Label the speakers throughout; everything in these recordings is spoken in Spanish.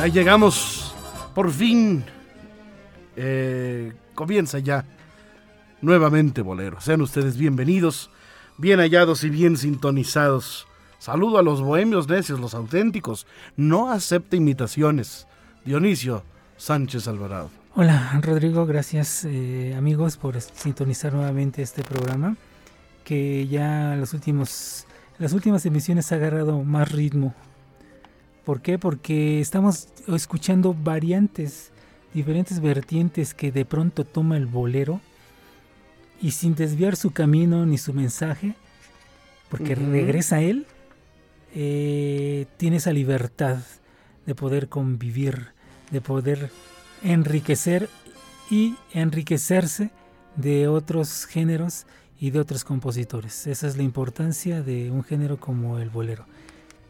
Speaker 1: Ya llegamos, por fin. Eh, comienza ya nuevamente Bolero. Sean ustedes bienvenidos, bien hallados y bien sintonizados. Saludo a los bohemios necios, los auténticos. No acepte imitaciones. Dionisio Sánchez Alvarado.
Speaker 2: Hola Rodrigo, gracias eh, amigos por sintonizar nuevamente este programa que ya los últimos, las últimas emisiones ha agarrado más ritmo, ¿Por qué? Porque estamos escuchando variantes, diferentes vertientes que de pronto toma el bolero y sin desviar su camino ni su mensaje, porque regresa a él, eh, tiene esa libertad de poder convivir, de poder enriquecer y enriquecerse de otros géneros y de otros compositores. Esa es la importancia de un género como el bolero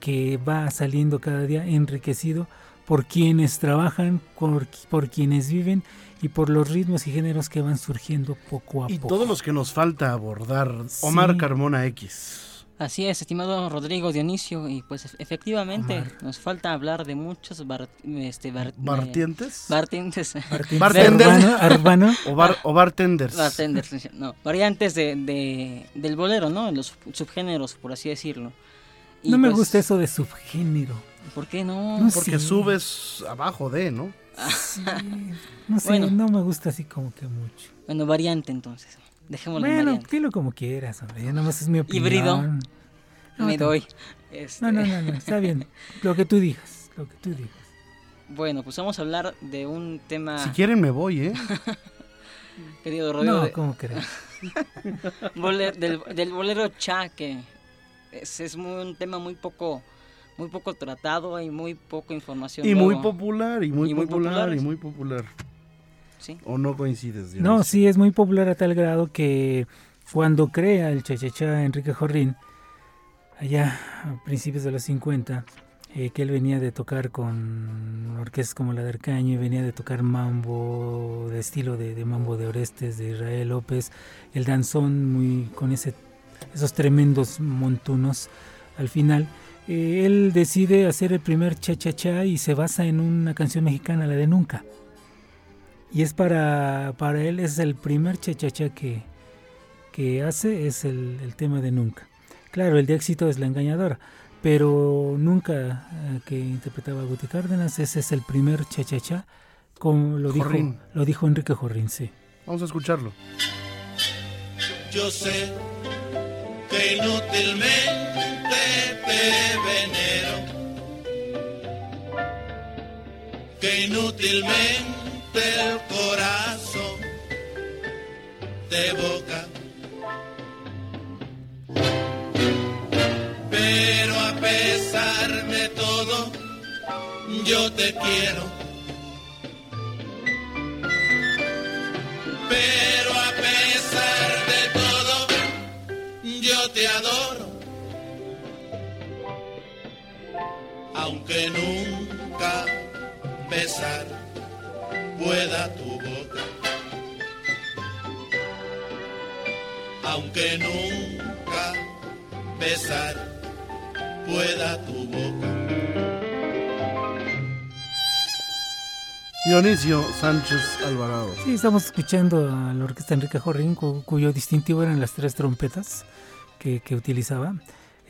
Speaker 2: que va saliendo cada día enriquecido por quienes trabajan, por, por, quienes viven y por los ritmos y géneros que van surgiendo poco a poco.
Speaker 1: Y todos los que nos falta abordar, Omar Carmona X.
Speaker 3: Así es, estimado Rodrigo Dionisio, y pues efectivamente nos falta hablar de muchos este,
Speaker 1: ¿Bartientes?
Speaker 3: bartientes.
Speaker 1: ¿Bartenders?
Speaker 2: o,
Speaker 1: bar, o bartenders.
Speaker 3: Bartenders, no, variantes de, de, del bolero, ¿no? Los subgéneros, por así decirlo
Speaker 2: no me pues gusta eso de subgénero.
Speaker 3: ¿Por qué no?
Speaker 1: Porque subes abajo de, ¿no?
Speaker 2: no sé, no me gusta así como que mucho.
Speaker 3: Bueno, variante entonces. Dejémoslo
Speaker 2: bueno, dilo como quieras, hombre. Ya más es mi opinión.
Speaker 3: Híbrido. me doy.
Speaker 2: Este... No, no, no, no, está bien. Lo que tú digas, lo que tú digas.
Speaker 3: Bueno, pues vamos a hablar de un tema...
Speaker 1: Si quieren me voy, ¿eh?
Speaker 3: Querido Rodrigo.
Speaker 2: No, ¿cómo crees?
Speaker 3: del, del bolero cha que es, es un tema muy poco muy poco tratado y muy poca información.
Speaker 1: Y muy popular, y muy, popular, y muy popular.
Speaker 3: ¿Sí?
Speaker 1: ¿O no coincides?
Speaker 2: No, sí, es muy popular a tal grado que cuando crea el chachachá Enrique Jorrín, allá a principios de los 50, eh, que él venía de tocar con orquestas como la de Arcaño y venía de tocar mambo de estilo de, de mambo de Orestes, de Israel López, el danzón muy con ese esos tremendos montunos al final. Eh, él decide hacer el primer cha-cha-cha y se basa en una canción mexicana, la de Nunca. Y es para, para él, es el primer cha-cha-cha que, que hace, es el, tema de Nunca. Claro, el de éxito es La Engañadora, pero Nunca, eh, que interpretaba Guti Cárdenas, ese es el primer cha-cha-cha, como lo dijo, lo dijo Enrique Jorrín, sí.
Speaker 1: Vamos a escucharlo.
Speaker 4: Yo sé que inútilmente te venero, que inútilmente el corazón te boca. Pero a pesar de todo, yo te quiero. Pero a pesar te adoro, aunque nunca besar pueda tu boca, aunque nunca besar pueda tu boca.
Speaker 1: Dionisio Sánchez Alvarado.
Speaker 2: Sí, estamos escuchando a la orquesta Enrique Jorrín, cuyo distintivo eran las tres trompetas que, utilizaba.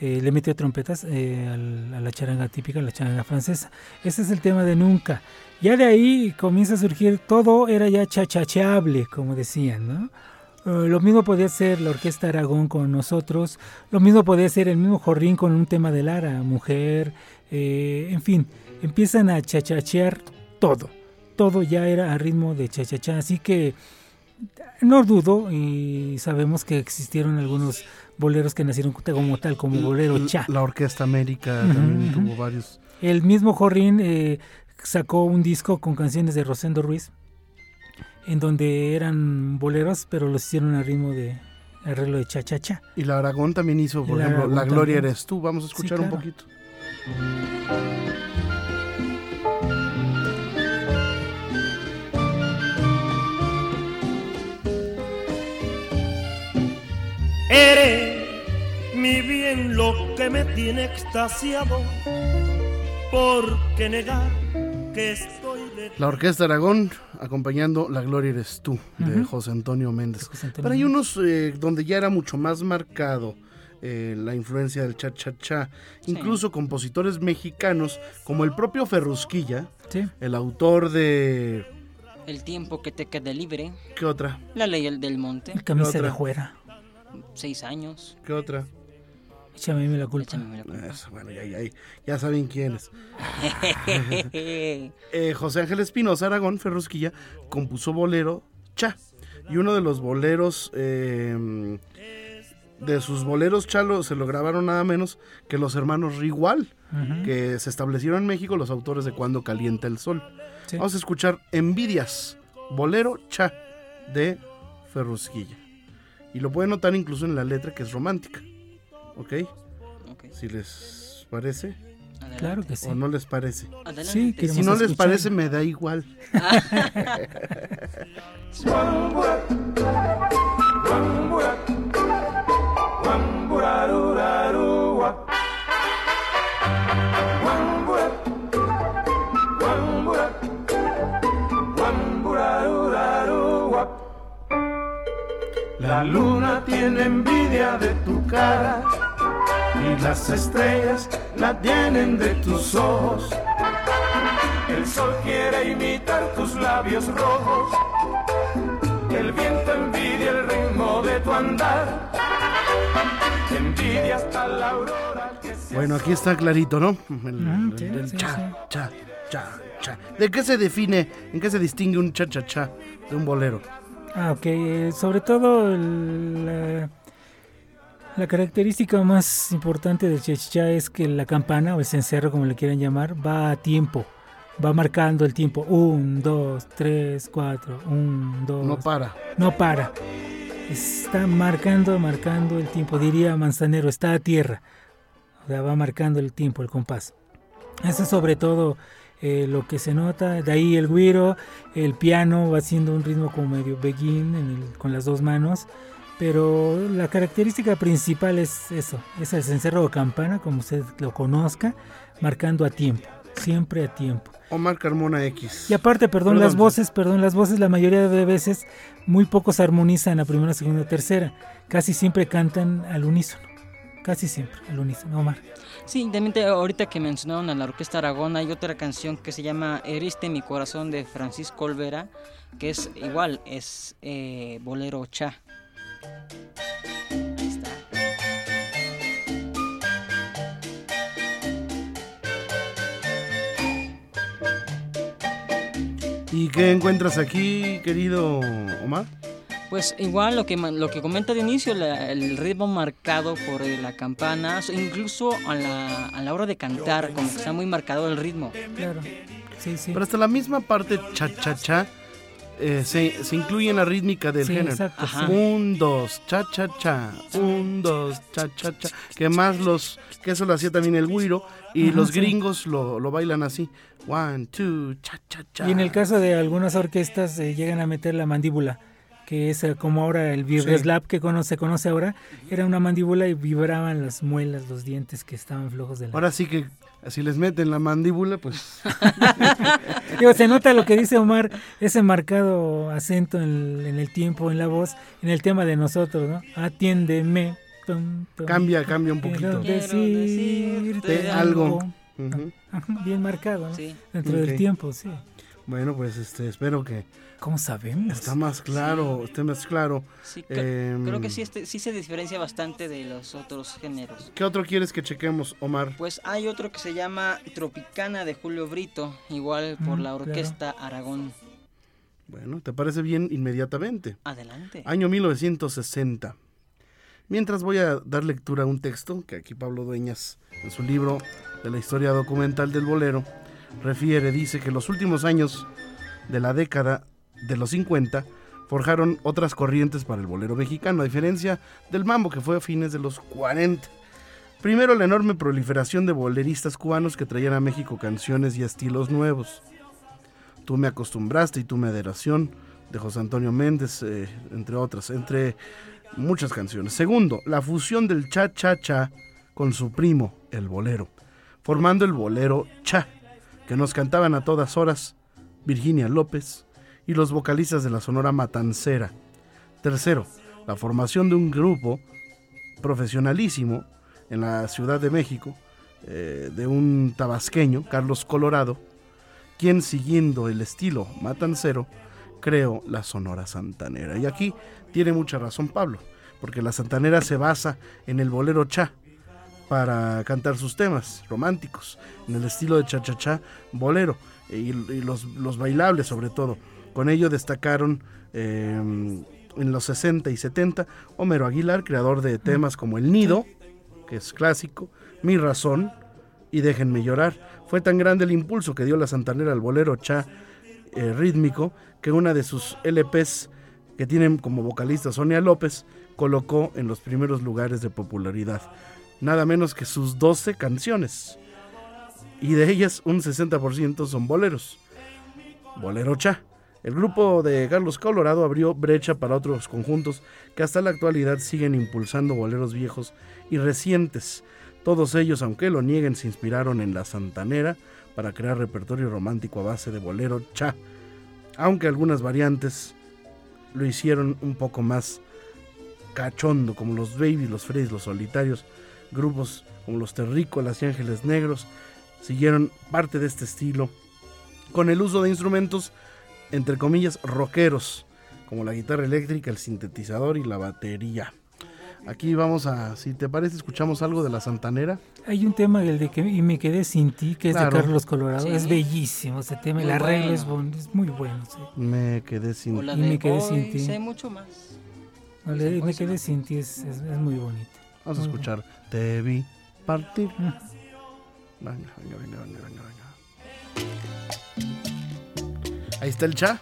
Speaker 2: Eh, le metió trompetas eh, a la charanga típica, la charanga francesa. Ese es el tema de nunca. Ya de ahí comienza a surgir, todo era ya chachacheable, como decían, ¿no? Eh, lo mismo podía ser la Orquesta Aragón con nosotros, lo mismo podía ser el mismo Jorrín con un tema de Lara, mujer, en fin, empiezan a chachachear todo, todo ya era a ritmo de cha-cha-cha, así que no dudo y sabemos que existieron algunos boleros que nacieron como tal, como bolero cha.
Speaker 1: La Orquesta América también tuvo varios.
Speaker 2: El mismo Jorrín eh, sacó un disco con canciones de Rosendo Ruiz, en donde eran boleros, pero los hicieron a ritmo de arreglo de cha-cha-cha.
Speaker 1: Y la Aragón también hizo, por ejemplo,
Speaker 2: Aragón
Speaker 1: La Gloria
Speaker 2: también.
Speaker 1: eres tú. Vamos a escuchar un
Speaker 2: claro.
Speaker 1: poquito.
Speaker 5: Eres mi bien lo que me tiene extasiado. ¿Por qué negar que estoy de
Speaker 1: La Orquesta Aragón acompañando La Gloria eres tú, de. José Antonio Méndez.
Speaker 2: José Antonio
Speaker 1: Pero hay unos eh, donde ya era mucho más marcado eh, la influencia del cha-cha-cha.
Speaker 3: Sí.
Speaker 1: Incluso compositores mexicanos como el propio Ferrusquilla,
Speaker 2: Sí.
Speaker 1: el autor de...
Speaker 3: El tiempo que te quede libre.
Speaker 1: ¿Qué otra?
Speaker 3: La ley del monte.
Speaker 2: El camisa de juera.
Speaker 3: Seis años.
Speaker 1: ¿Qué otra?
Speaker 2: Échame a mí la culpa.
Speaker 3: Échame la culpa.
Speaker 1: Eso, bueno, ya, ya, ya saben quiénes. Eh, José Ángel Espinosa Aragón Ferrusquilla compuso bolero cha. Y uno de los boleros, eh, de sus boleros cha, lo- se lo grabaron nada menos que los hermanos Rigual, que se establecieron en México, los autores de Cuando Calienta el Sol.
Speaker 2: Sí.
Speaker 1: Vamos a escuchar Envidias, bolero cha de Ferrusquilla. Y lo pueden notar incluso en la letra que es romántica. ¿Ok? Si les parece
Speaker 3: adelante.
Speaker 2: Claro que sí.
Speaker 1: o no les parece.
Speaker 3: Adelante.
Speaker 2: Sí,
Speaker 1: Si no les parece, me da igual.
Speaker 5: La luna tiene envidia de tu cara y las estrellas la tienen de tus ojos. El sol quiere imitar tus labios rojos. El viento envidia el ritmo de tu andar. Envidia hasta la aurora que se
Speaker 1: Bueno, aquí está clarito, ¿no? El,
Speaker 2: sí,
Speaker 1: el- el
Speaker 2: sí,
Speaker 1: cha,
Speaker 2: sí.
Speaker 1: cha, cha, cha. ¿De qué se define, en qué se distingue un cha, cha, cha de un bolero?
Speaker 2: Ah, ok. sobre todo el, la, la característica más importante del cha es que la campana o el cencerro, como le quieran llamar, va a tiempo. Va marcando el tiempo. Un, dos, tres, cuatro. Un, dos.
Speaker 1: No para.
Speaker 2: no para. Está marcando, marcando el tiempo. Diría Manzanero, está a tierra. O sea, va marcando el tiempo, el compás. Eso es sobre todo eh, lo que se nota. De ahí el güiro, el piano va haciendo un ritmo como medio begin en el- con las dos manos. Pero la característica principal es eso, es el cencerro o campana, como usted lo conozca, marcando a tiempo, siempre a tiempo.
Speaker 1: Omar Carmona X.
Speaker 2: Y aparte, perdón,
Speaker 1: Perdón.
Speaker 2: las voces, perdón, las voces la mayoría de veces muy pocos armonizan la primera, segunda, tercera. Casi siempre cantan al unísono. Casi siempre al unísono, Omar.
Speaker 3: Sí, también te- ahorita que mencionaron a la Orquesta Aragón, hay otra canción que se llama Heriste mi corazón de Francisco Olvera, que es igual, es eh, bolero cha. Ahí está.
Speaker 1: ¿Y qué encuentras aquí, querido Omar?
Speaker 3: Pues igual lo que lo que comenta de inicio, la- el ritmo marcado por eh, la campana, so- incluso a la, a la hora de cantar, como que está muy marcado el ritmo.
Speaker 2: Claro. Sí, sí.
Speaker 1: Pero hasta la misma parte cha, cha, cha eh, se, se incluye en la rítmica del
Speaker 2: Sí,
Speaker 1: género.
Speaker 2: exacto.
Speaker 1: Un, dos, cha, cha, cha. Un, dos, cha, cha, cha. Que más los. Que eso lo hacía también el güiro. Y
Speaker 2: Ajá,
Speaker 1: los
Speaker 2: sí.
Speaker 1: gringos lo, lo bailan así. One, two, cha, cha, cha.
Speaker 2: Y en el caso de algunas orquestas eh, llegan a meter la mandíbula, que es eh, como ahora el vibreslap que cono- se conoce ahora, era una mandíbula y vibraban las muelas, los dientes que estaban flojos de la...
Speaker 1: Ahora sí que. Si les meten la mandíbula, pues.
Speaker 2: Digo, se nota lo que dice Omar, ese marcado acento en, en el tiempo, en la voz, en el tema de nosotros, ¿no? Atiéndeme. tum, tum,
Speaker 1: Cambia, cambia un poquito.
Speaker 3: Quiero
Speaker 2: decirte
Speaker 1: algo.
Speaker 2: algo. Bien marcado, ¿no?
Speaker 3: Sí.
Speaker 2: Dentro del tiempo, sí.
Speaker 1: Bueno, pues este, espero que
Speaker 2: ¿Cómo sabemos?
Speaker 1: está más claro, esté más claro.
Speaker 3: Sí, cre-
Speaker 1: Em,
Speaker 3: creo que sí, este, sí se diferencia bastante de los otros géneros.
Speaker 1: ¿Qué otro quieres que chequemos, Omar?
Speaker 3: Pues hay otro que se llama Tropicana de Julio Brito, igual por
Speaker 2: Mm,
Speaker 3: la
Speaker 2: claro.
Speaker 3: orquesta Aragón.
Speaker 1: Bueno, ¿te parece bien inmediatamente?
Speaker 3: Adelante.
Speaker 1: Año 1960. Mientras voy a dar lectura a un texto que aquí Pablo Dueñas, en su libro de la historia documental del bolero, refiere, dice que los últimos años de la década de los 50 forjaron otras corrientes para el bolero mexicano, a diferencia del mambo que fue a fines de los 40. Primero la enorme proliferación de boleristas cubanos que traían a México canciones y estilos nuevos. Tú me acostumbraste y tu moderación de José Antonio Méndez, eh, entre otras, entre muchas canciones. Segundo, la fusión del cha cha cha con su primo, el bolero, formando el bolero cha, que nos cantaban a todas horas Virginia López y los vocalistas de la Sonora Matancera. Tercero, la formación de un grupo profesionalísimo en la Ciudad de México, eh, de un tabasqueño, Carlos Colorado, quien siguiendo el estilo matancero, creó la Sonora Santanera. Y aquí tiene mucha razón Pablo, porque la Santanera se basa en el bolero cha para cantar sus temas románticos, en el estilo de cha-cha-cha bolero, y, los, los bailables sobre todo. Con ello destacaron eh, en los 60 y 70 Homero Aguilar, creador de temas como El Nido, que es clásico, Mi Razón y Déjenme Llorar. Fue tan grande el impulso que dio la Santanera al bolero cha eh, rítmico que una de sus LPs que tienen como vocalista Sonia López colocó en los primeros lugares de popularidad. Nada menos que sus 12 canciones. Y de ellas un 60% son boleros. Bolero Cha. El grupo de Carlos Colorado abrió brecha para otros conjuntos que hasta la actualidad siguen impulsando boleros viejos y recientes. Todos ellos, aunque lo nieguen, se inspiraron en la Santanera para crear repertorio romántico a base de bolero cha, aunque algunas variantes lo hicieron un poco más cachondo, como los Baby, los Freys, los Solitarios, grupos como los Terrícolas y Ángeles Negros, siguieron parte de este estilo con el uso de instrumentos, entre comillas, rockeros, como la guitarra eléctrica, el sintetizador y la batería. Aquí vamos a, si te parece, escuchamos algo de la Santanera.
Speaker 2: Hay un tema, el de que y me quedé sin ti, que es
Speaker 1: Claro.
Speaker 2: de Carlos Colorado.
Speaker 3: Sí.
Speaker 2: Es bellísimo ese tema. el
Speaker 3: Muy
Speaker 2: arreglo
Speaker 3: bueno.
Speaker 2: es, bon- es muy bueno. sí.
Speaker 1: Me quedé sin...
Speaker 3: La
Speaker 2: y me quedé sin ti.
Speaker 3: sé mucho más.
Speaker 2: No,
Speaker 3: Esa
Speaker 2: le- me quedé sin ti, es, es- es muy bonito.
Speaker 1: Vamos a escuchar. Te vi partir.
Speaker 2: Mm.
Speaker 1: Venga, venga, venga, venga, venga, venga. Ahí está el cha.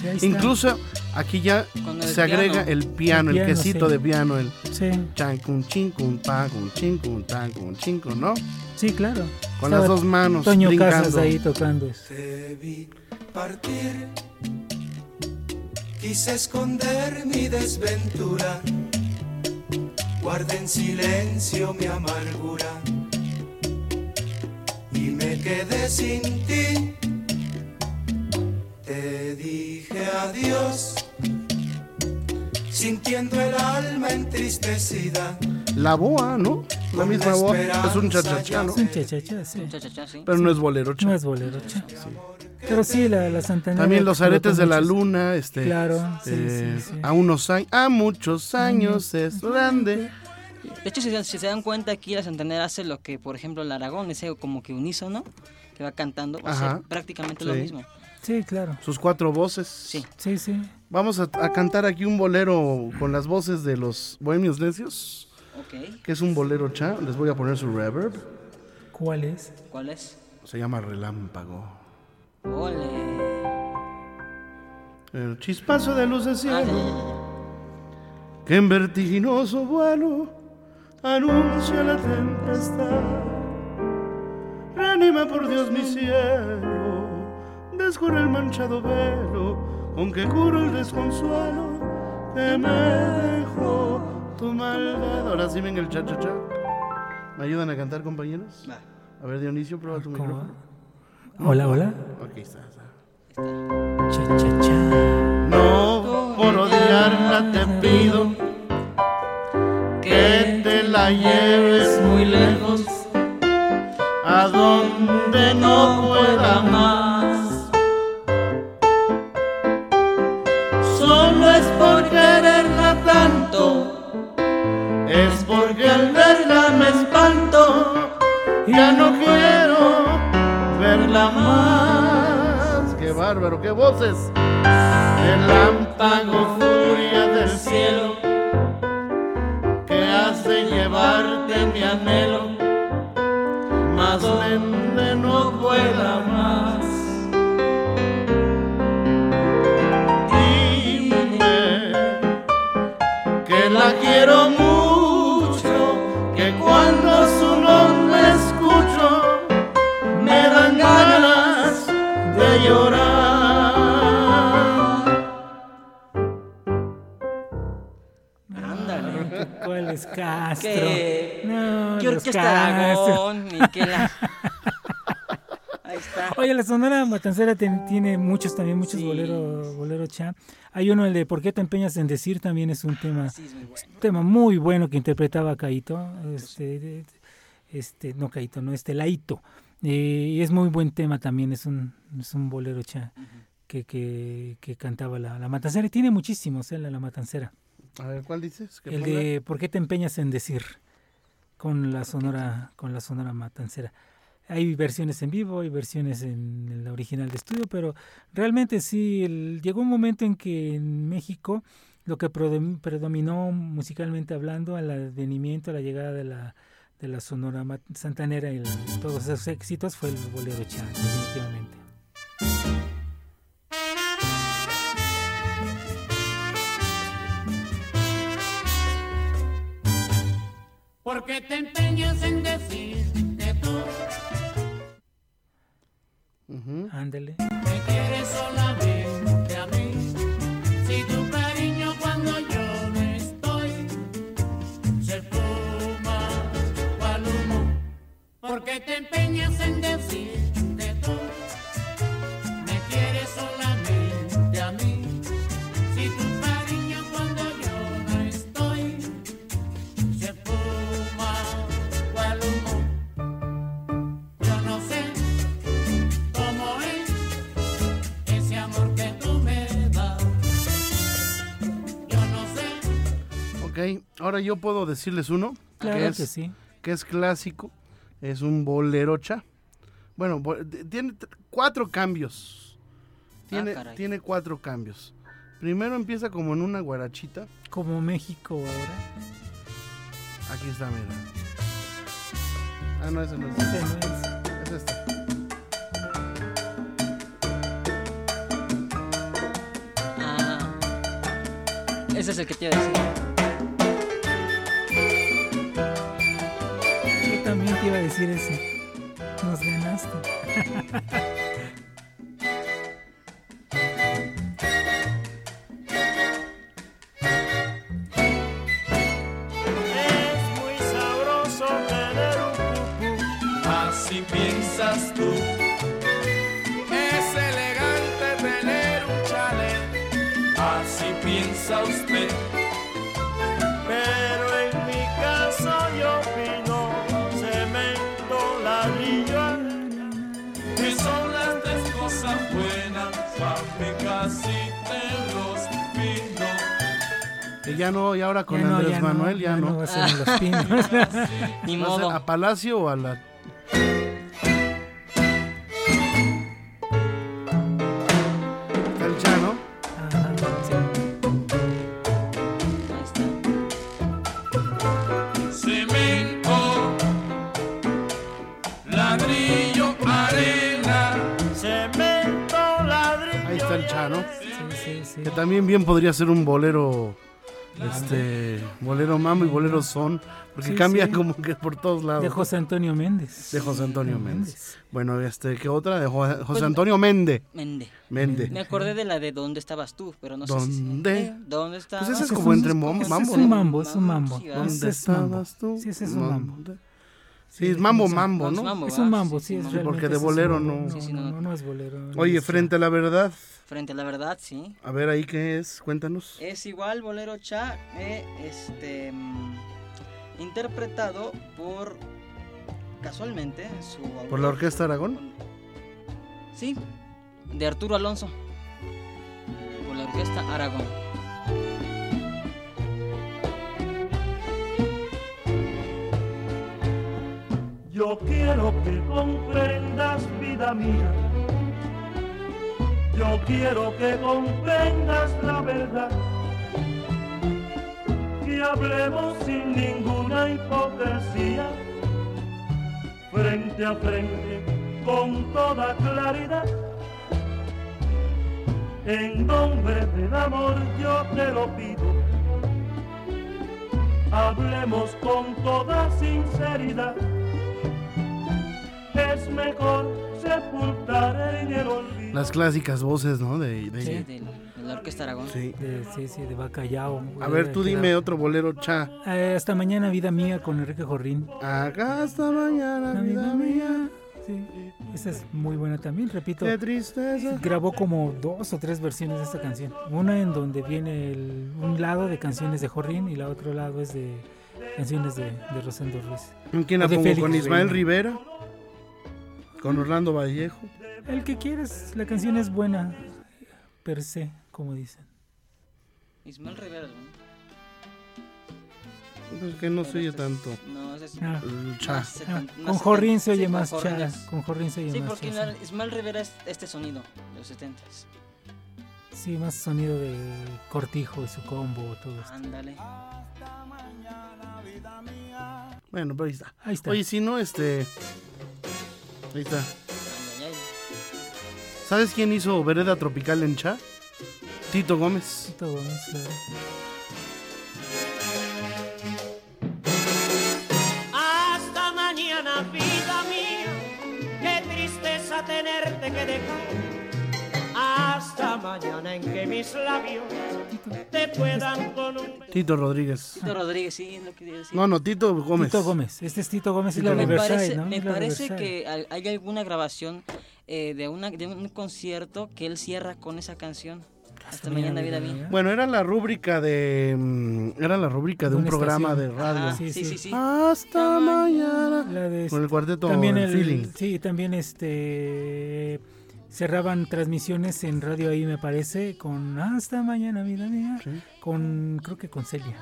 Speaker 2: Sí, ahí está.
Speaker 1: Incluso aquí ya se agrega
Speaker 3: piano.
Speaker 1: el piano, el, quesito
Speaker 2: sí.
Speaker 1: de piano, el
Speaker 2: Sí,
Speaker 1: chan, cun, chin, cun, pa, cun, chin, cun, tan, cun, chin, cun, ¿no?
Speaker 2: sí, claro.
Speaker 1: Con
Speaker 2: Estaba
Speaker 1: las dos manos
Speaker 2: Toño
Speaker 1: brincando.
Speaker 2: Casas ahí tocando.
Speaker 4: Te vi partir, quise esconder mi desventura, guardé en silencio mi amargura y me quedé sin ti. Te dije adiós, sintiendo el alma entristecida.
Speaker 1: La boa, ¿no? La misma boa. Es un chachachá, ¿no?
Speaker 2: Es un cha-cha-cha, sí.
Speaker 3: Cha, cha, cha, sí.
Speaker 1: Pero no es bolero. cha.
Speaker 2: No es bolero, cha. Pero sí, la, la Santanera.
Speaker 1: También los aretes de la luna, este.
Speaker 2: Claro, sí,
Speaker 1: eh,
Speaker 2: sí, sí.
Speaker 1: A unos años, a muchos años es grande.
Speaker 3: De hecho, si, se- si se dan cuenta, aquí la Santanera hace lo que, por ejemplo, el Aragón, ese como que unísono, que va cantando, va a prácticamente lo mismo.
Speaker 2: Sí, claro.
Speaker 1: Sus cuatro voces.
Speaker 3: Sí.
Speaker 2: Sí, sí.
Speaker 1: Vamos a, a cantar aquí un bolero con las voces de los Bohemios Necios,
Speaker 3: Ok.
Speaker 1: que es un bolero cha. Les voy a poner su reverb.
Speaker 2: ¿Cuál es?
Speaker 3: ¿Cuál es?
Speaker 1: Se llama Relámpago.
Speaker 3: Ole.
Speaker 1: El chispazo de luz de
Speaker 3: Ah,
Speaker 1: cielo que en vertiginoso vuelo anuncia la tempestad. Reanima por Dios mi cielo, descubre el manchado velo con que curo el desconsuelo que me dejó tu maldad. Ahora sí venga el cha cha cha. ¿Me ayudan a cantar, compañeros? A ver, Dionisio, prueba tu micrófono.
Speaker 2: Hola, hola.
Speaker 1: Aquí está.
Speaker 2: Cha, cha, cha.
Speaker 1: No por odiarla te pido que te la lleves
Speaker 3: muy lejos,
Speaker 1: a donde no pueda más. Solo es por quererla tanto, es porque al verla me espanto, ya no bárbaro, qué voces. Relámpago, furia del cielo, que hace llevarte mi anhelo, más lente no pueda más. Dime que la quiero mucho, que cuando su nombre escucho, me dan ganas de llorar.
Speaker 3: Ándale.
Speaker 2: ¿Cuál es Castro?
Speaker 3: Que...
Speaker 2: No,
Speaker 3: ¿Qué
Speaker 2: los
Speaker 3: orquesta. Aragón? Que la... Ahí está.
Speaker 2: Oye, la Sonora Matancera ten- tiene muchos también, muchos
Speaker 3: Sí.
Speaker 2: bolero, bolero cha. Hay uno, el de ¿Por qué te empeñas en decir? También es un tema,
Speaker 3: Sí, es muy bueno.
Speaker 2: un tema muy bueno que interpretaba Caito. Este, este, no Caito, no, este Laito. Eh, y es muy buen tema también, es un, es un bolero cha que, que, que cantaba la, la Matancera. Y tiene muchísimos, eh, la, la Matancera.
Speaker 1: A ver, ¿cuál dices? ¿Que
Speaker 2: El
Speaker 1: ponga?
Speaker 2: de ¿Por qué te empeñas en decir? Con la sonora, con la sonora matancera. Hay versiones en vivo, hay versiones en, la original de estudio, pero realmente sí, el- llegó un momento en que en México lo que predom- predominó musicalmente hablando al advenimiento, a la llegada de la, de la sonora santanera y el- todos esos éxitos fue el bolero cha, definitivamente.
Speaker 6: Porque te empeñas en decir que tú
Speaker 1: Ujú.
Speaker 2: Ándale.
Speaker 6: me quieres solamente a mí. Si tu cariño cuando yo no estoy se fuma cual humo. Porque te empeñas en decir
Speaker 1: ahora yo puedo decirles uno
Speaker 2: Claro
Speaker 1: que, es,
Speaker 2: que sí.
Speaker 1: que es clásico, es un bolerocha. Bueno, bo- de- tiene cuatro cambios. Tiene,
Speaker 3: caray.
Speaker 1: tiene cuatro cambios. Primero empieza como en una guarachita.
Speaker 2: Como México ahora.
Speaker 1: Aquí está, mira. Ah, no, ese no es.
Speaker 2: Este no es-
Speaker 1: Es este.
Speaker 3: Ah, ese es el que te iba a decir.
Speaker 2: Iba a decir ese. Nos ganaste.
Speaker 5: Es muy sabroso tener un cucú.
Speaker 4: Así piensas tú.
Speaker 5: Es elegante tener un chalet.
Speaker 4: Así piensa usted.
Speaker 1: Ya no, y ahora con
Speaker 2: Ya no,
Speaker 1: Andrés
Speaker 2: ya no,
Speaker 1: Manuel ya, no.
Speaker 2: va a ser en los pinos.
Speaker 3: Ni
Speaker 1: ¿Va a ser
Speaker 3: modo.
Speaker 1: a Palacio o a la.? Está el Chano.
Speaker 2: Ajá, sí.
Speaker 3: Ahí está.
Speaker 4: Cemento, ladrillo, arena.
Speaker 5: Cemento, ladrillo.
Speaker 1: Ahí está el Chano.
Speaker 2: Sí, sí, sí.
Speaker 1: Que también bien podría ser un bolero. Este. Bolero mambo y bolero son. Porque
Speaker 2: Sí,
Speaker 1: cambia
Speaker 2: sí.
Speaker 1: como que por todos lados.
Speaker 2: De José Antonio Méndez.
Speaker 1: De José Antonio
Speaker 2: Méndez.
Speaker 1: Méndez. Bueno, este, ¿qué otra? De Jo- José
Speaker 3: Pues,
Speaker 1: Antonio Méndez.
Speaker 3: Mende.
Speaker 1: Méndez.
Speaker 3: Me acordé de la de ¿Dónde estabas tú? Pero no sé si...
Speaker 1: ¿Dónde?
Speaker 3: ¿Eh? ¿Dónde estabas?
Speaker 1: Pues ese es como entre mambo.
Speaker 2: Es un mambo, es un mambo.
Speaker 3: Sí.
Speaker 1: ¿Dónde estabas tú?
Speaker 2: Sí, ese es un mambo.
Speaker 1: Sí, es mambo,
Speaker 2: sí,
Speaker 1: mambo,
Speaker 3: es
Speaker 1: ¿no?
Speaker 3: mambo.
Speaker 2: Es un mambo, sí, es
Speaker 3: mambo.
Speaker 2: realmente
Speaker 1: porque de
Speaker 2: es
Speaker 1: bolero
Speaker 2: mambo.
Speaker 1: no.
Speaker 2: No,
Speaker 3: Sí, sí,
Speaker 2: es bolero. no
Speaker 1: Oye,
Speaker 2: es-
Speaker 1: frente a la verdad,
Speaker 3: Frente a la verdad, sí.
Speaker 1: a ver ahí qué es, cuéntanos.
Speaker 3: Es igual Bolero Cha, eh, este, mm, interpretado por, casualmente, su
Speaker 1: ¿Por la
Speaker 3: autor-
Speaker 1: Orquesta Aragón?
Speaker 3: Sí, de Arturo Alonso. Por la Orquesta Aragón.
Speaker 5: Yo quiero que comprendas, vida mía. Yo quiero que comprendas la verdad. Que hablemos sin ninguna hipocresía. Frente a frente, con toda claridad. En nombre del amor yo te lo pido. Hablemos con toda sinceridad. Es mejor sepultar en el olvido.
Speaker 1: Las clásicas voces, ¿no? De, de-
Speaker 3: Sí, de, de la Orquesta Aragón.
Speaker 1: Sí.
Speaker 2: De, sí, sí, de Bacallao.
Speaker 1: A ver, tú dime otro bolero cha.
Speaker 2: eh, hasta mañana, vida mía, con Enrique Jorrín.
Speaker 1: Acá hasta mañana,
Speaker 2: La
Speaker 1: vida mía.
Speaker 2: Sí, esa es muy buena también, repito.
Speaker 1: Qué tristeza.
Speaker 2: Grabó como dos o tres versiones de esta canción. Una en donde viene el- un lado de canciones de Jorrín y la otro lado es de canciones de, de Rosendo Ruiz.
Speaker 1: ¿Con quién la pongo? ¿Con Ismael. Rivera? ¿Con Orlando Vallejo?
Speaker 2: El que quieras, la canción es buena, per se, como dicen.
Speaker 3: Ismael Rivera es bueno.
Speaker 1: Pues que no se oye
Speaker 3: este es-
Speaker 1: tanto.
Speaker 3: No, ese es
Speaker 2: Ah.
Speaker 1: Cha.
Speaker 2: Ah, con
Speaker 3: seten-
Speaker 2: se oye
Speaker 3: sí,
Speaker 2: más cha, con Jorrín se oye
Speaker 3: Sí,
Speaker 2: más
Speaker 3: porque
Speaker 2: cha, sí.
Speaker 3: Ismael Rivera es este sonido de los 70s.
Speaker 2: Sí, más sonido de Cortijo y su combo, todo esto.
Speaker 3: Ándale.
Speaker 1: Bueno, pero ahí está.
Speaker 2: Ahí está.
Speaker 1: Oye, si no, este. Ahí está. ¿Sabes quién hizo Vereda Tropical en Cha? Tito Gómez.
Speaker 2: Todo Gómez, claro.
Speaker 6: Hasta mañana, vida mía. Qué tristeza tenerte que dejar. Hasta mañana en que mis labios te puedan con un
Speaker 1: Tito Rodríguez.
Speaker 3: Tito Rodríguez, sí, es lo que quería decir.
Speaker 1: No, no, Tito Gómez.
Speaker 2: Tito Gómez. Este es Tito Gómez y la
Speaker 3: me.
Speaker 2: Riverside,
Speaker 3: parece,
Speaker 2: ¿no?
Speaker 3: me
Speaker 2: la
Speaker 3: parece
Speaker 2: Riverside.
Speaker 3: que hay alguna grabación eh, de, una, de un concierto que él cierra con esa canción. Hasta mañana, vida mía.
Speaker 1: Bueno, era la rúbrica de. mm, Era la rúbrica de un programa de radio.
Speaker 3: Ah,
Speaker 2: Sí,
Speaker 3: sí,
Speaker 2: sí.
Speaker 1: Hasta mañana.
Speaker 2: La de
Speaker 1: Con el cuarteto
Speaker 2: también
Speaker 1: el, Feeling.
Speaker 2: sí también este cerraban transmisiones en radio ahí me parece con hasta mañana vida mía
Speaker 1: Sí.
Speaker 2: con creo que con Celia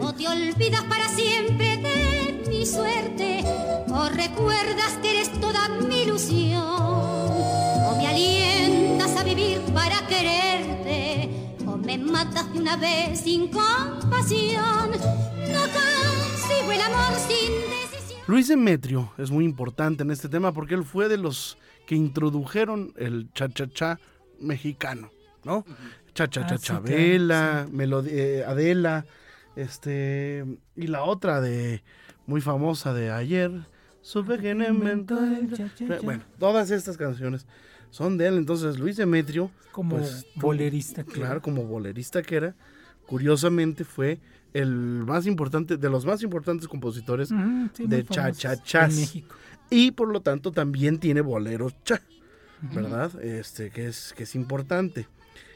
Speaker 7: O te olvidas para siempre de mi suerte, o recuerdas que eres toda mi ilusión, o me alientas a vivir para quererte, o me matas de una vez sin compasión. No consigo el amor sin decisión.
Speaker 1: Luis Demetrio es muy importante en este tema porque él fue de los que introdujeron el cha-cha-cha mexicano, ¿no? Cha-cha-cha
Speaker 2: Ah, sí, claro,
Speaker 1: eh, Adela, este, y la otra de, muy famosa de ayer, supe que no inventó el cha-cha-cha. Bueno, todas estas canciones son de él, entonces Luis Demetrio,
Speaker 2: como
Speaker 1: pues, tú-
Speaker 2: bolerista
Speaker 1: claro, como bolerista que era, curiosamente fue el más importante, de los más importantes compositores
Speaker 2: sí,
Speaker 1: de cha-cha-chas.
Speaker 2: en México
Speaker 1: y por lo tanto también tiene boleros cha, ¿verdad? Este que es que es importante.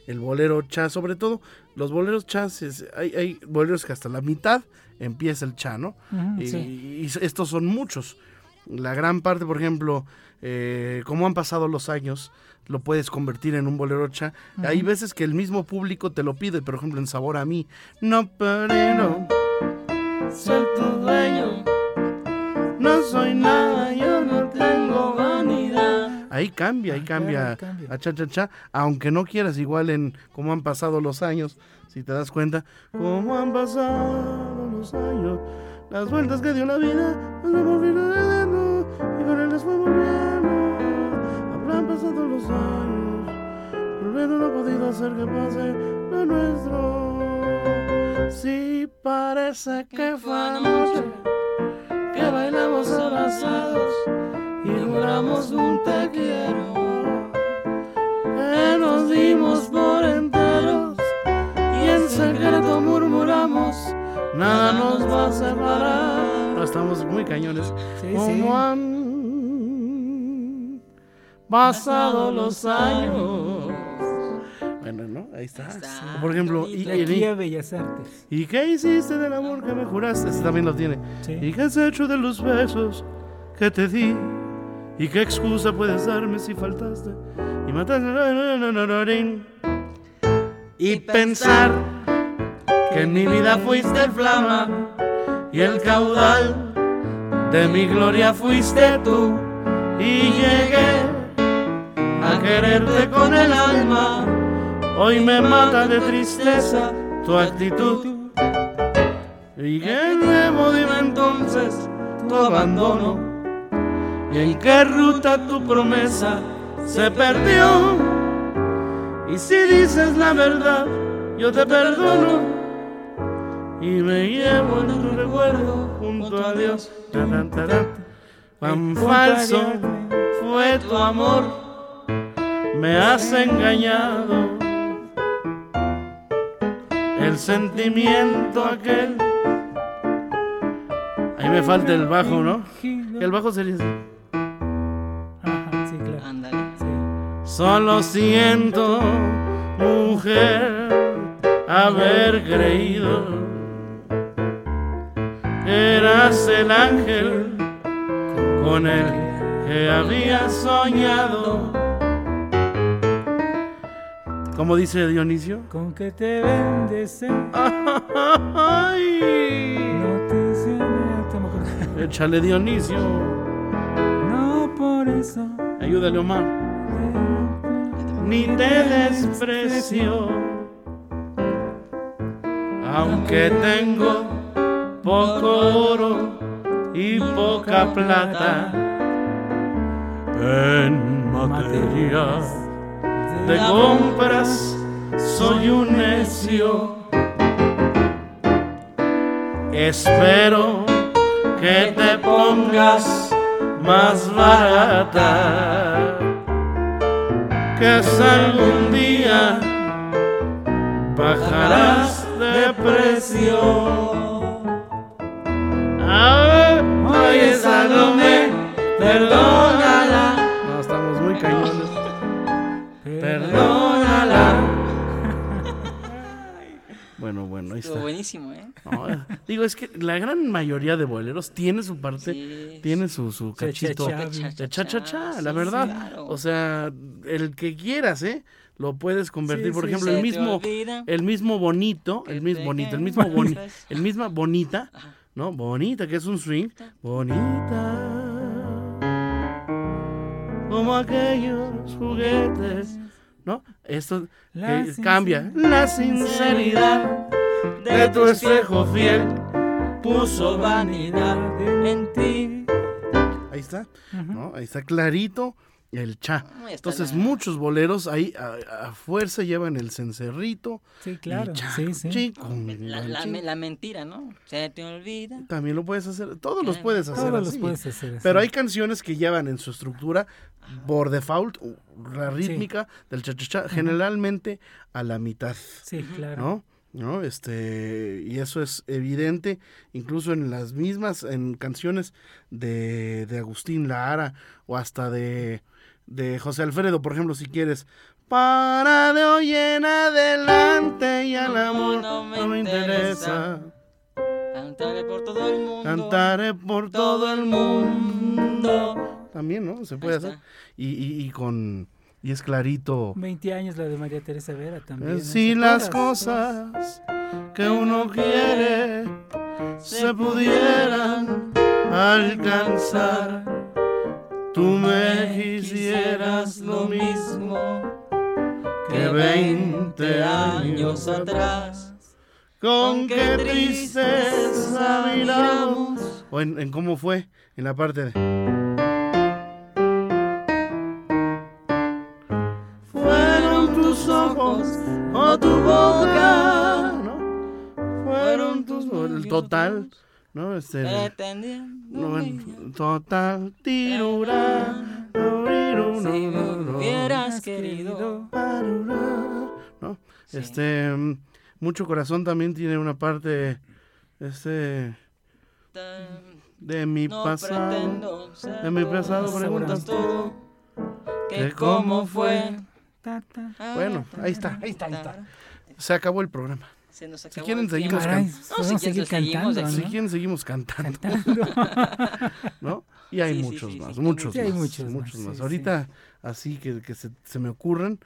Speaker 1: El bolero cha, sobre todo los boleros chas, es- hay, hay boleros que hasta la mitad empieza el cha, ¿no?
Speaker 2: Ujú,
Speaker 1: y,
Speaker 2: sí.
Speaker 1: y estos son muchos. La gran parte, por ejemplo, eh, como han pasado los años, lo puedes convertir en un bolero cha. Hay veces que el mismo público te lo pide, por ejemplo, en Sabor a mí. No, pero soy tu dueño. No soy nada, yo no tengo vanidad. Ahí cambia, ahí
Speaker 2: Ah,
Speaker 1: cambia a cha cha cha, aunque no quieras igual en cómo han pasado los años, si te das cuenta, cómo han pasado los años, las vueltas que dio la vida, nos vamos olvidando y con él les fue volviendo. Habrán pasado los años, pero no ha podido hacer que pase lo nuestro. Sí parece que fue anoche que bailamos abrazados y juramos un te quiero. Que nos dimos por enteros y en secreto murmuramos, nada nos va a separar. Estamos muy cañones.
Speaker 2: Sí, sí.
Speaker 1: Como han pasado los años. Bueno, ¿no? Ahí está.
Speaker 3: está.
Speaker 1: Por ejemplo, y, y-
Speaker 2: a Bellas Artes
Speaker 1: ¿y qué hiciste del amor que me juraste? Ese también lo tiene.
Speaker 2: Sí.
Speaker 1: ¿Y qué has hecho de los besos que te di? ¿Y qué excusa puedes darme si faltaste? Y mataste. Y pensar que en mi vida fuiste el flama y el caudal de mi gloria fuiste tú y llegué a quererte con el alma. Hoy me mata de tristeza tu actitud. ¿Y qué nuevo dime entonces tu abandono? ¿Y en qué ruta tu promesa se perdió? Y si dices la verdad, yo te perdono y me llevo en tu recuerdo junto a Dios. Tarán. Cuán falso fue tu amor, me has engañado. El sentimiento aquel. Ahí me falta el bajo, ¿no? El bajo sería así.
Speaker 2: Ajá, sí, claro.
Speaker 3: Ándale.
Speaker 2: Sí.
Speaker 1: Solo siento, mujer, haber creído que eras el ángel con el que había soñado. ¿Cómo dice Dionisio?
Speaker 2: Con que te vendes, eh,
Speaker 1: Ay,
Speaker 2: no te
Speaker 1: échale Dionisio.
Speaker 2: No por eso.
Speaker 1: Ayúdale Omar. Ni te desprecio. Aunque tengo poco oro y poca plata en materia de compras soy un necio. Espero que te pongas más barata, que algún día bajarás de precio. Ah. Bueno, bueno, ahí
Speaker 3: Estuvo
Speaker 1: está.
Speaker 3: buenísimo, ¿eh?
Speaker 1: No, digo, es que la gran mayoría de boleros tiene su parte,
Speaker 3: Sí,
Speaker 1: tiene su, su cachito de cha-cha-cha,
Speaker 3: Sí,
Speaker 1: la
Speaker 3: sí,
Speaker 1: verdad.
Speaker 3: claro.
Speaker 1: O sea, el que quieras, ¿eh? Lo puedes convertir,
Speaker 2: Sí,
Speaker 1: por
Speaker 2: sí,
Speaker 1: ejemplo, el mismo, el mismo bonito,
Speaker 3: que
Speaker 1: el mismo bonito, el mismo boni,
Speaker 3: pues.
Speaker 1: el misma bonita,
Speaker 3: Ajá.
Speaker 1: ¿no? Bonita, que es un swing, bonita. Como aquellos juguetes, ¿no? Esto
Speaker 2: La
Speaker 1: cambia
Speaker 2: sinceridad.
Speaker 1: la sinceridad de tu espejo fiel puso
Speaker 3: vanidad en ti.
Speaker 1: Ahí está. ¿no? Ahí está clarito el cha. Entonces, muchos boleros ahí a, a fuerza llevan el cencerrito.
Speaker 2: Sí, claro.
Speaker 1: cha,
Speaker 2: Sí, sí.
Speaker 1: chi, con
Speaker 3: La, la,
Speaker 1: chi.
Speaker 3: la mentira, ¿no? Se te olvida.
Speaker 1: También lo puedes hacer, todos los puedes hacer
Speaker 2: Todos los puedes hacer así.
Speaker 1: Pero hay canciones que llevan en su estructura por default la rítmica del cha-cha-cha, generalmente a la mitad,
Speaker 2: Sí, claro.
Speaker 1: ¿no? ¿No? Este, y eso es evidente incluso en las mismas, en canciones de, de Agustín Lara o hasta de, de José Alfredo, por ejemplo, si quieres. Para de hoy en adelante y al amor no me interesa.
Speaker 3: Cantaré por todo el mundo.
Speaker 1: Cantaré por todo el mundo. También, ¿no? Se puede hacer. Y, y, y con. Y es clarito.
Speaker 2: 20 años la de María Teresa Vera también. ¿no?
Speaker 1: Si
Speaker 2: ¿Se
Speaker 1: las cosas que uno quiere se pudieran alcanzar, tú me quisieras lo mismo que 20 años atrás. Con qué tristeza miramos. O en, en cómo fue, en la parte de. Boca, ¿no? Fueron tus el total, ¿no? Este, no, en total, tirura, no,
Speaker 3: Si me hubieras querido.
Speaker 1: ¿no? Este, mm, mucho corazón también tiene una parte, este, de mi pasado. De mi pasado preguntas tú. que
Speaker 3: cómo fue.
Speaker 1: Bueno, ahí está, ahí está, ahí está. Se acabó el programa.
Speaker 3: Se nos
Speaker 1: Si
Speaker 3: acabó
Speaker 1: quieren,
Speaker 3: el
Speaker 1: seguimos can-
Speaker 3: si seguimos
Speaker 2: cantando,
Speaker 1: Si
Speaker 2: ¿no?
Speaker 1: quieren, seguimos cantando,
Speaker 2: Cantando.
Speaker 1: ¿no? Y hay
Speaker 3: Sí,
Speaker 1: muchos
Speaker 3: sí,
Speaker 1: más,
Speaker 3: sí,
Speaker 1: muchos
Speaker 2: sí,
Speaker 1: más,
Speaker 2: hay
Speaker 1: muchos,
Speaker 2: muchos más,
Speaker 1: más.
Speaker 2: sí,
Speaker 1: Ahorita, así que, que se, se me ocurren,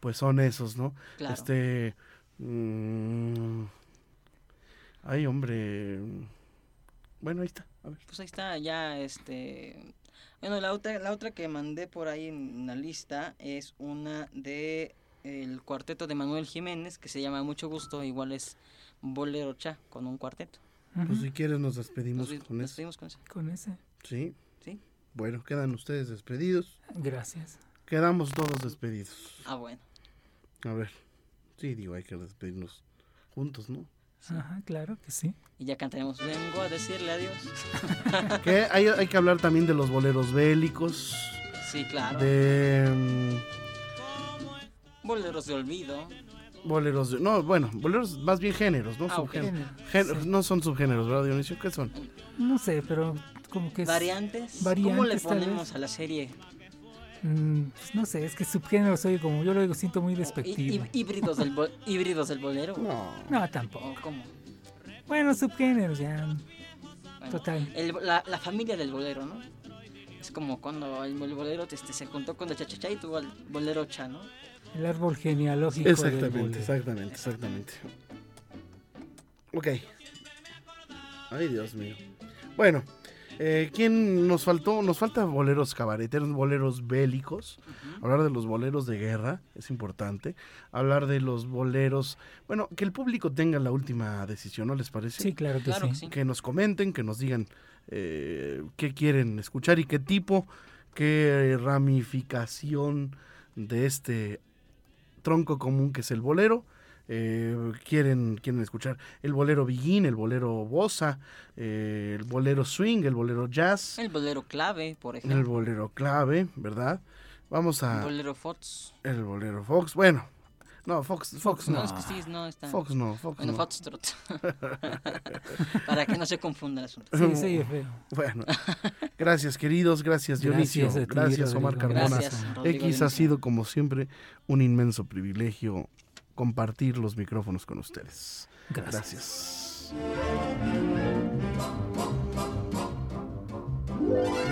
Speaker 1: pues son esos, ¿no?
Speaker 3: Claro.
Speaker 1: Este. mm, ay, hombre. Bueno, ahí está.
Speaker 3: Pues ahí está, ya este... Bueno, la otra, la otra que mandé por ahí en la lista es una de el cuarteto de Manuel Jiménez que se llama Mucho Gusto, igual es Bolero Cha con un cuarteto.
Speaker 1: Pues si quieres nos despedimos
Speaker 3: Nos
Speaker 1: con eso.
Speaker 3: despedimos con eso.
Speaker 2: Con ese.
Speaker 1: Sí.
Speaker 3: Sí.
Speaker 1: Bueno, quedan ustedes despedidos.
Speaker 2: Gracias.
Speaker 1: Quedamos todos despedidos.
Speaker 3: Ah, bueno.
Speaker 1: A ver. Sí, digo, hay que despedirnos juntos, ¿no?
Speaker 2: Ajá, claro que sí.
Speaker 3: Y ya cantaremos Vengo a decirle adiós.
Speaker 1: Que hay, hay que hablar también de los boleros bélicos,
Speaker 3: Sí, claro.
Speaker 1: de mm,
Speaker 3: Boleros de olvido.
Speaker 1: boleros, de- no, bueno, boleros más bien géneros, ¿no?
Speaker 3: Ah.
Speaker 1: Subgéneros. Géneros, No son subgéneros, ¿verdad, Dionisio? ¿Qué son?
Speaker 2: No sé, pero como que es...
Speaker 3: Variantes. ¿Cómo le
Speaker 2: variantes,
Speaker 3: ponemos a la serie?
Speaker 2: Mm, pues no sé, es que subgénero soy como yo lo siento muy despectivo.
Speaker 3: hí- Híbridos del, bo- híbridos del bolero.
Speaker 1: No.
Speaker 2: No, tampoco.
Speaker 3: ¿O cómo?
Speaker 2: Bueno, subgéneros ya.
Speaker 3: Bueno,
Speaker 2: Total.
Speaker 3: el- la, la familia del bolero, ¿no? Es como cuando el, bolero este, se juntó con el chachachá y tuvo el bolero cha, ¿no?
Speaker 2: El árbol genealógico
Speaker 1: Exactamente, exactamente, exactamente. Ok. Ay, Dios mío. Bueno, eh, ¿quién nos faltó? Nos falta boleros cabareteros, boleros bélicos. Hablar de los boleros de guerra es importante. Hablar de los boleros. Bueno, que el público tenga la última decisión, ¿no les parece?
Speaker 2: Sí, claro que
Speaker 3: Claro que
Speaker 2: sí.
Speaker 1: que nos comenten, que nos digan eh, qué quieren escuchar y qué tipo, qué ramificación de este tronco común que es el bolero. eh, quieren, quieren escuchar el bolero biguín, el bolero bossa, eh, el bolero swing, el bolero jazz,
Speaker 3: El bolero clave, por
Speaker 1: el
Speaker 3: ejemplo.
Speaker 1: bolero clave, ¿verdad? Vamos
Speaker 3: El
Speaker 1: a
Speaker 3: bolero Fox.
Speaker 1: el bolero Fox. Bueno, no, Fox, Fox
Speaker 3: No,
Speaker 1: no.
Speaker 3: es que sí, no está.
Speaker 1: Fox no, Fox
Speaker 3: Bueno,
Speaker 1: no.
Speaker 3: Foxtrot. Para que no se confunda el asunto.
Speaker 2: Sí, sí, es feo.
Speaker 1: Bueno, gracias queridos, gracias Dionisio,
Speaker 2: Gracias a ti,
Speaker 1: gracias Omar. Carmona.
Speaker 3: Gracias,
Speaker 1: X ha sido como siempre un inmenso privilegio compartir los micrófonos con ustedes.
Speaker 2: Gracias.
Speaker 1: Gracias.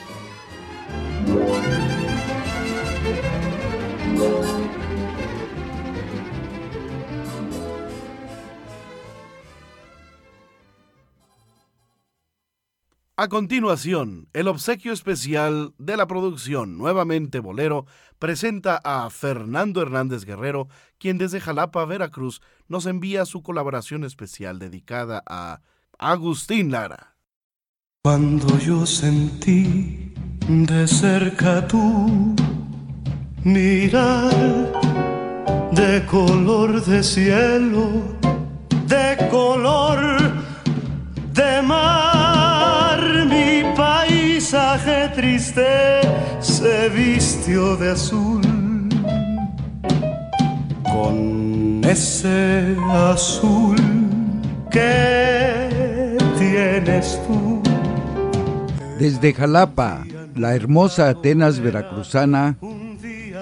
Speaker 1: A continuación, el obsequio especial de la producción Nuevamente Bolero presenta a Fernando Hernández Guerrero, quien desde Jalapa, Veracruz, nos envía su colaboración especial dedicada a Agustín Lara.
Speaker 5: Cuando yo sentí de cerca tu mirar de color de cielo, de color se vistió de azul. Con ese azul que tienes tú.
Speaker 8: Desde Jalapa, la hermosa Atenas veracruzana,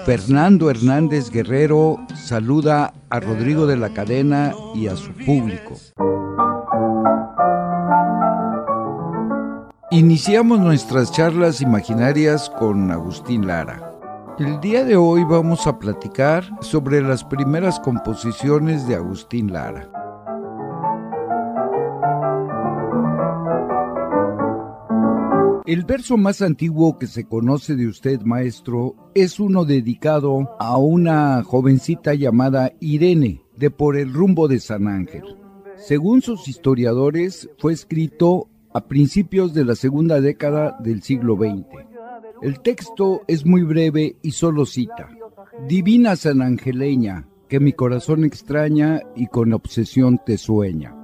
Speaker 8: Fernando Hernández Guerrero saluda a Rodrigo de la Cadena y a su público. Iniciamos nuestras charlas imaginarias con Agustín Lara. El día de hoy vamos a platicar sobre las primeras composiciones de Agustín Lara. El verso más antiguo que se conoce de usted, maestro, es uno dedicado a una jovencita llamada Irene, de por el rumbo de San Ángel. Según sus historiadores, fue escrito a principios de la segunda década del siglo XX. El texto es muy breve y solo cita, Divina San Angeleña, que mi corazón extraña y con obsesión te sueña.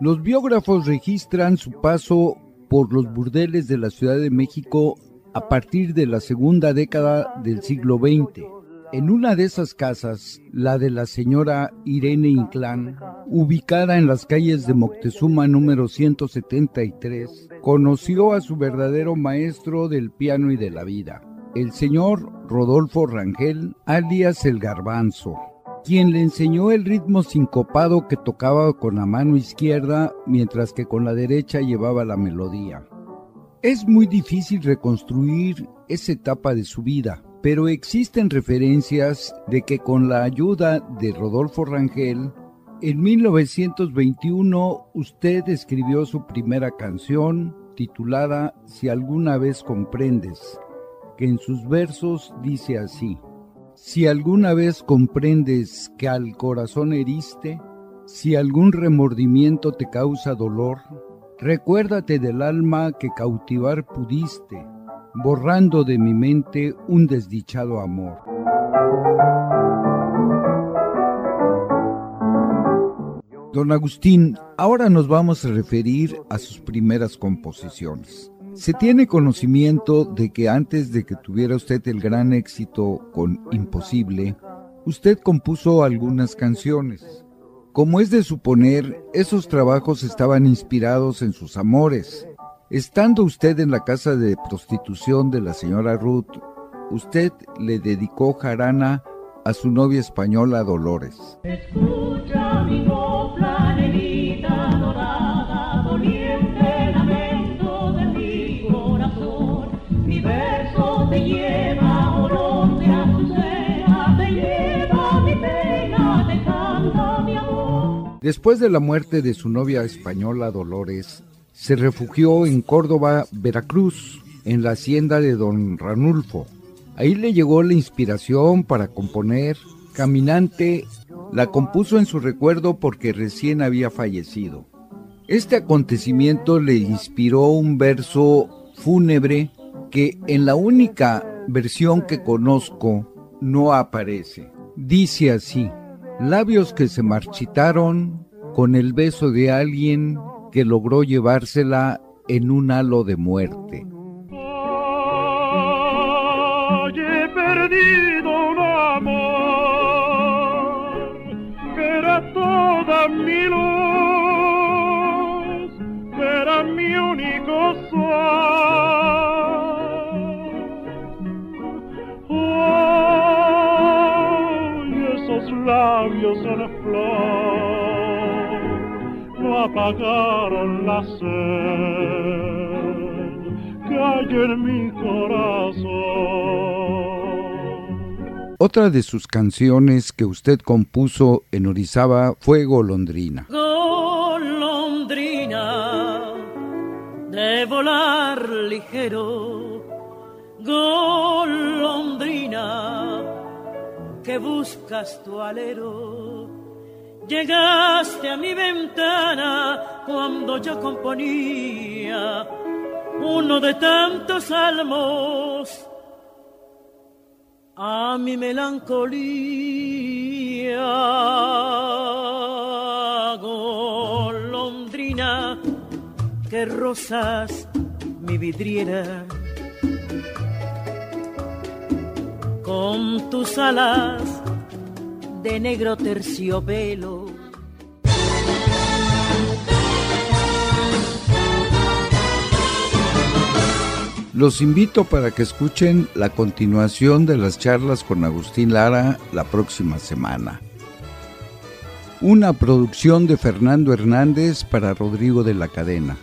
Speaker 8: Los biógrafos registran su paso por los burdeles de la Ciudad de México a partir de la segunda década del siglo XX. En una de esas casas, la de la señora Irene Inclán, ubicada en las calles de Moctezuma número 173, conoció a su verdadero maestro del piano y de la vida, el señor Rodolfo Rangel, alias el Garbanzo, quien le enseñó el ritmo sincopado que tocaba con la mano izquierda mientras que con la derecha llevaba la melodía. Es muy difícil reconstruir esa etapa de su vida, pero existen referencias de que con la ayuda de Rodolfo Rangel, en 1921 usted escribió su primera canción titulada Si alguna vez comprendes, que en sus versos dice así, Si alguna vez comprendes que al corazón heriste, si algún remordimiento te causa dolor, recuérdate del alma que cautivar pudiste, borrando de mi mente un desdichado amor. Don Agustín, ahora nos vamos a referir a sus primeras composiciones. Se tiene conocimiento de que antes de que tuviera usted el gran éxito con Imposible, usted compuso algunas canciones. Como es de suponer, esos trabajos estaban inspirados en sus amores. Estando usted en la casa de prostitución de la señora Ruth, usted le dedicó jarana a su novia española Dolores.
Speaker 9: Escucha mi copla, negrita dorada, doliente lamento de mi corazón. Mi verso te lleva olor de azucena, te lleva mi pena, te canta mi amor.
Speaker 8: Después de la muerte de su novia española Dolores, se refugió en Córdoba, Veracruz, en la hacienda de don Ranulfo. Ahí le llegó la inspiración para componer. Caminante la compuso en su recuerdo porque recién había fallecido. Este acontecimiento le inspiró un verso fúnebre que en la única versión que conozco no aparece. Dice así, labios que se marchitaron con el beso de alguien que logró llevársela en un halo de muerte.
Speaker 9: Mi luz, era mi único sol. Hoy esos labios en flor apagaron la sed que hay en mi corazón.
Speaker 8: Otra de sus canciones que usted compuso en Orizaba fue Golondrina.
Speaker 9: Golondrina de volar ligero, golondrina que buscas tu alero. Llegaste a mi ventana cuando yo componía uno de tantos salmos a mi melancolía. Golondrina que rosas mi vidriera con tus alas de negro terciopelo.
Speaker 8: Los invito para que escuchen la continuación de las charlas con Agustín Lara la próxima semana. Una producción de Fernando Hernández para Rodrigo de la Cadena.